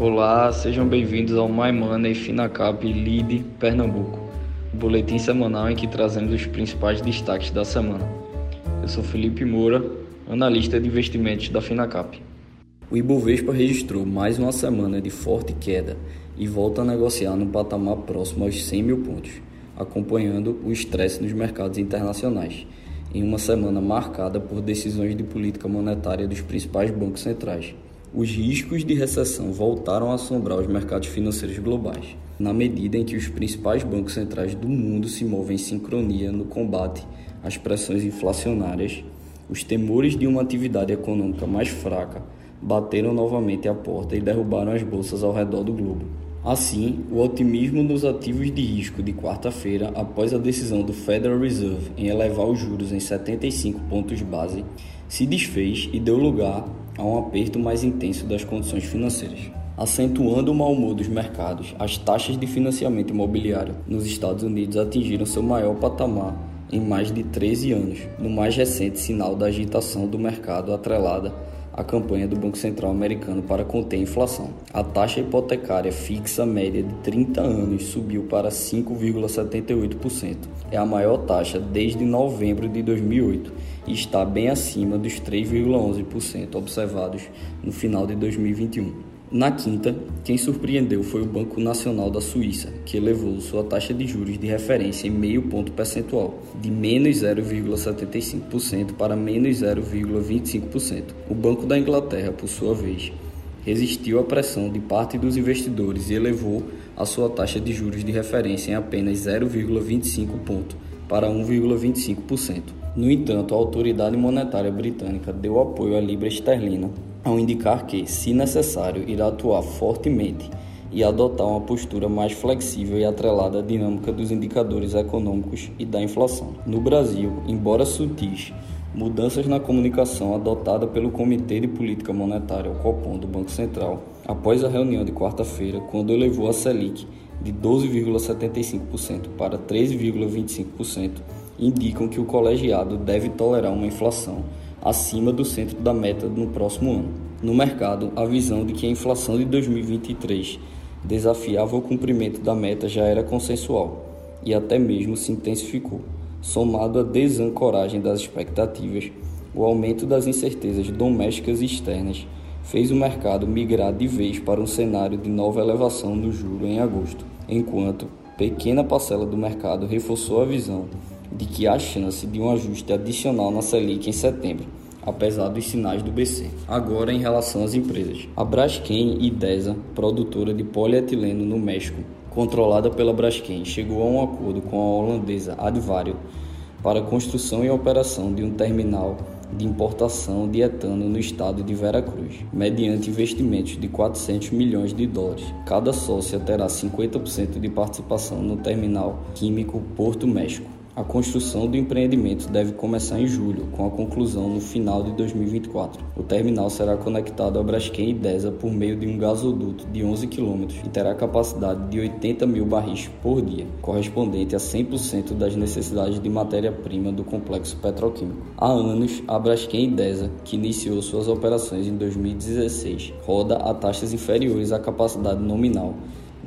Olá, sejam bem-vindos ao My Money Finacap Lead Pernambuco, o boletim semanal em que trazemos os principais destaques da semana. Eu sou Felipe Moura, analista de investimentos da Finacap. O Ibovespa registrou mais uma semana de forte queda e volta a negociar no patamar próximo aos 100 mil pontos, acompanhando o estresse nos mercados internacionais, em uma semana marcada por decisões de política monetária dos principais bancos centrais os riscos de recessão voltaram a assombrar os mercados financeiros globais, na medida em que os principais bancos centrais do mundo se movem em sincronia no combate às pressões inflacionárias. Os temores de uma atividade econômica mais fraca bateram novamente à porta e derrubaram as bolsas ao redor do globo. Assim, o otimismo nos ativos de risco de quarta-feira, após a decisão do Federal Reserve em elevar os juros em 75 pontos base, se desfez e deu lugar a um aperto mais intenso das condições financeiras. Acentuando o mau humor dos mercados, as taxas de financiamento imobiliário nos Estados Unidos atingiram seu maior patamar em mais de 13 anos, no mais recente sinal da agitação do mercado atrelada à campanha do Banco Central americano para conter a inflação. A taxa hipotecária fixa média de 30 anos subiu para 5,78%. É a maior taxa desde novembro de 2008 e está bem acima dos 3,11% observados no final de 2021. Na quinta, quem surpreendeu foi o Banco Nacional da Suíça, que elevou sua taxa de juros de referência em meio ponto percentual, de menos 0,75% para menos 0,25%. O Banco da Inglaterra, por sua vez, resistiu à pressão de parte dos investidores e elevou a sua taxa de juros de referência em apenas 0,25 ponto para 1,25%. No entanto, a autoridade monetária britânica deu apoio à libra esterlina ao indicar que, se necessário, irá atuar fortemente e adotar uma postura mais flexível e atrelada à dinâmica dos indicadores econômicos e da inflação. No Brasil, embora sutis, mudanças na comunicação adotada pelo Comitê de Política Monetária, o Copom, do Banco Central, após a reunião de quarta-feira, quando elevou a Selic de 12,75% para 13,25%, indicam que o colegiado deve tolerar uma inflação acima do centro da meta no próximo ano. No mercado, a visão de que a inflação de 2023 desafiava o cumprimento da meta já era consensual e até mesmo se intensificou. Somado à desancoragem das expectativas, o aumento das incertezas domésticas e externas fez o mercado migrar de vez para um cenário de nova elevação do juro em agosto, enquanto pequena parcela do mercado reforçou a visão de que há chance de um ajuste adicional na Selic em setembro, apesar dos sinais do BC. Agora, em relação às empresas. A Braskem Idesa, produtora de polietileno no México, controlada pela Braskem, chegou a um acordo com a holandesa Advario para a construção e operação de um terminal de importação de etano no estado de Veracruz, mediante investimentos de 400 milhões de dólares. Cada sócia terá 50% de participação no terminal químico Porto México. A construção do empreendimento deve começar em julho, com a conclusão no final de 2024. O terminal será conectado a Braskem e Desa por meio de um gasoduto de 11 km e terá capacidade de 80 mil barris por dia, correspondente a 100% das necessidades de matéria-prima do complexo petroquímico. Há anos, a Braskem e Desa, que iniciou suas operações em 2016, roda a taxas inferiores à capacidade nominal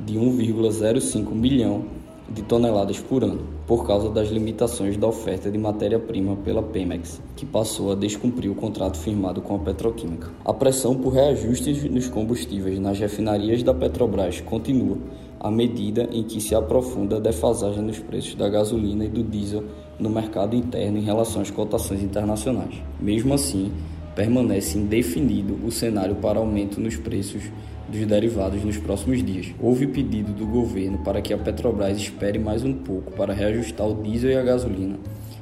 de 1,05 milhão de toneladas por ano, por causa das limitações da oferta de matéria-prima pela Pemex, que passou a descumprir o contrato firmado com a petroquímica. A pressão por reajustes nos combustíveis nas refinarias da Petrobras continua, à medida em que se aprofunda a defasagem nos preços da gasolina e do diesel no mercado interno em relação às cotações internacionais. Mesmo assim, permanece indefinido o cenário para aumento nos preços dos derivados nos próximos dias. Houve pedido do governo para que a Petrobras espere mais um pouco para reajustar o diesel e a gasolina,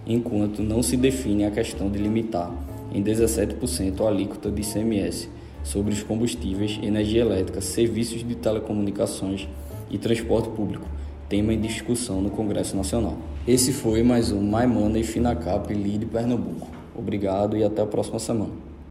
enquanto não se define a questão de limitar em 17% a alíquota de ICMS sobre os combustíveis, energia elétrica, serviços de telecomunicações e transporte público, tema em discussão no Congresso Nacional. Esse foi mais um My Money Finacap Lead Pernambuco. Obrigado e até a próxima semana.